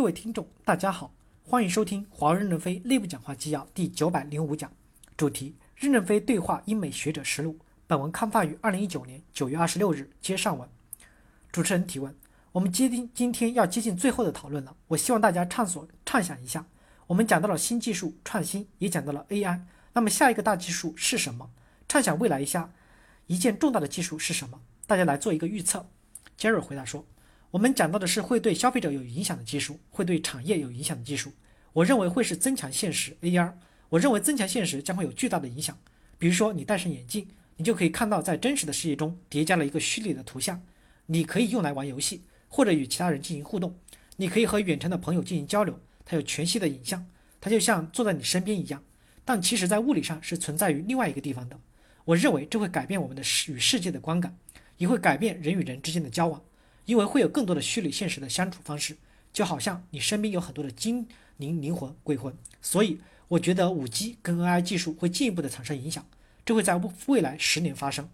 各位听众，大家好，欢迎收听华为任正非内部讲话纪要第九百零五讲，主题：任正非对话英美学者实录。本文刊发于二零一九年九月二十六日，接上文。主持人提问：我们接近今天要接近最后的讨论了，我希望大家畅所畅想一下。我们讲到了新技术创新，也讲到了 AI，那么下一个大技术是什么？畅想未来一下，一件重大的技术是什么？大家来做一个预测。杰瑞回答说。我们讲到的是会对消费者有影响的技术，会对产业有影响的技术。我认为会是增强现实 AR。我认为增强现实将会有巨大的影响。比如说，你戴上眼镜，你就可以看到在真实的世界中叠加了一个虚拟的图像，你可以用来玩游戏或者与其他人进行互动。你可以和远程的朋友进行交流，它有全息的影像，它就像坐在你身边一样。但其实，在物理上是存在于另外一个地方的。我认为这会改变我们的世与世界的观感，也会改变人与人之间的交往。因为会有更多的虚拟现实的相处方式，就好像你身边有很多的精灵、灵魂、鬼魂，所以我觉得五 G 跟 AI 技术会进一步的产生影响，这会在未来十年发生。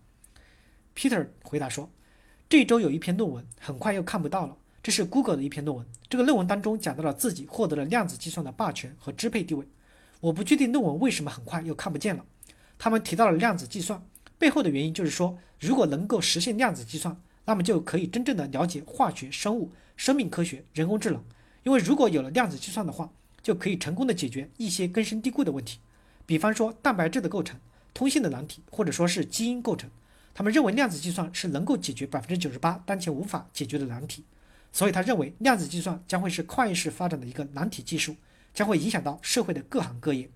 Peter 回答说，这周有一篇论文，很快又看不到了，这是 Google 的一篇论文，这个论文当中讲到了自己获得了量子计算的霸权和支配地位，我不确定论文为什么很快又看不见了。他们提到了量子计算背后的原因，就是说如果能够实现量子计算。那么就可以真正的了解化学、生物、生命科学、人工智能，因为如果有了量子计算的话，就可以成功的解决一些根深蒂固的问题，比方说蛋白质的构成、通信的难题，或者说是基因构成。他们认为量子计算是能够解决百分之九十八当前无法解决的难题，所以他认为量子计算将会是跨越式发展的一个难题技术，将会影响到社会的各行各业。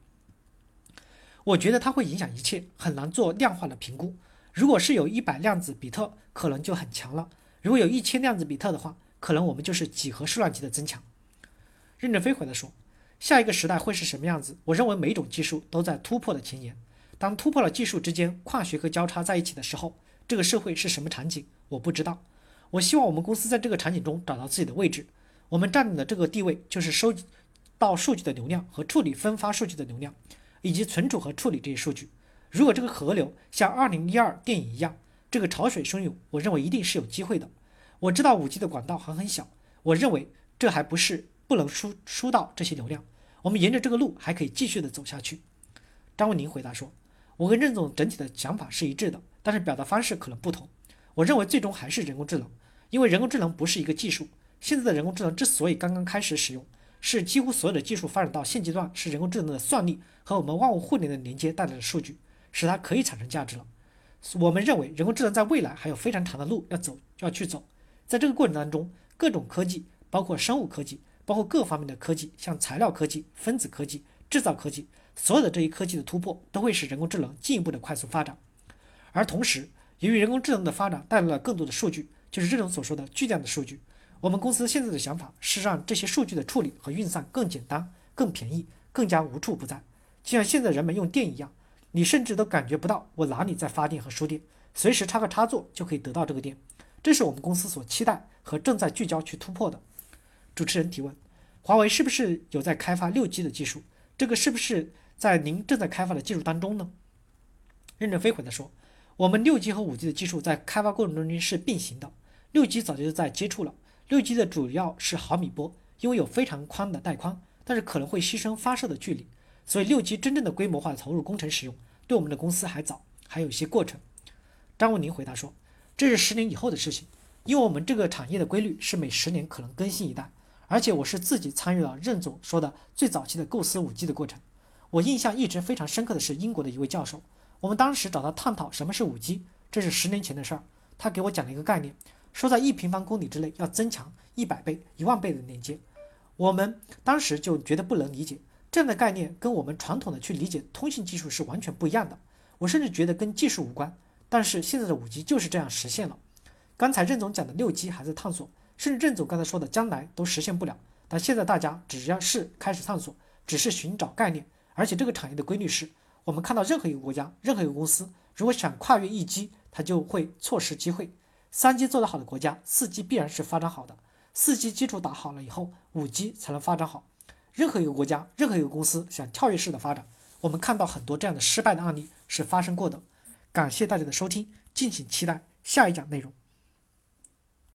我觉得它会影响一切，很难做量化的评估。如果是有一百量子比特，可能就很强了；如果有一千量子比特的话，可能我们就是几何数量级的增强。任正非回答说：“下一个时代会是什么样子？我认为每种技术都在突破的前沿。当突破了技术之间跨学科交叉在一起的时候，这个社会是什么场景？我不知道。我希望我们公司在这个场景中找到自己的位置。我们占领的这个地位就是收集到数据的流量和处理分发数据的流量，以及存储和处理这些数据。”如果这个河流像二零一二电影一样，这个潮水汹涌，我认为一定是有机会的。我知道五 G 的管道还很小，我认为这还不是不能输输到这些流量。我们沿着这个路还可以继续的走下去。张文宁回答说：“我跟任总整体的想法是一致的，但是表达方式可能不同。我认为最终还是人工智能，因为人工智能不是一个技术。现在的人工智能之所以刚刚开始使用，是几乎所有的技术发展到现阶段，是人工智能的算力和我们万物互联的连接带来的数据。”使它可以产生价值了。我们认为人工智能在未来还有非常长的路要走，要去走。在这个过程当中，各种科技，包括生物科技，包括各方面的科技，像材料科技、分子科技、制造科技，所有的这一科技的突破，都会使人工智能进一步的快速发展。而同时，由于人工智能的发展带来了更多的数据，就是这种所说的巨量的数据。我们公司现在的想法是让这些数据的处理和运算更简单、更便宜、更加无处不在，就像现在人们用电一样。你甚至都感觉不到我哪里在发电和输电，随时插个插座就可以得到这个电。这是我们公司所期待和正在聚焦去突破的。主持人提问：华为是不是有在开发六 G 的技术？这个是不是在您正在开发的技术当中呢？任正非回答说：我们六 G 和五 G 的技术在开发过程中间是并行的。六 G 早就在接触了，六 G 的主要是毫米波，因为有非常宽的带宽，但是可能会牺牲发射的距离。所以六 G 真正的规模化投入工程使用，对我们的公司还早，还有一些过程。张文宁回答说：“这是十年以后的事情，因为我们这个产业的规律是每十年可能更新一代，而且我是自己参与了任总说的最早期的构思五 G 的过程。我印象一直非常深刻的是英国的一位教授，我们当时找他探讨什么是五 G，这是十年前的事儿。他给我讲了一个概念，说在一平方公里之内要增强一百倍、一万倍的连接。我们当时就觉得不能理解。”这样的概念跟我们传统的去理解通信技术是完全不一样的。我甚至觉得跟技术无关。但是现在的五 G 就是这样实现了。刚才任总讲的六 G 还在探索，甚至任总刚才说的将来都实现不了。但现在大家只要是开始探索，只是寻找概念。而且这个产业的规律是，我们看到任何一个国家、任何一个公司，如果想跨越一 G，它就会错失机会。三 G 做得好的国家，四 G 必然是发展好的。四 G 基础打好了以后，五 G 才能发展好。任何一个国家，任何一个公司想跳跃式的发展，我们看到很多这样的失败的案例是发生过的。感谢大家的收听，敬请期待下一讲内容。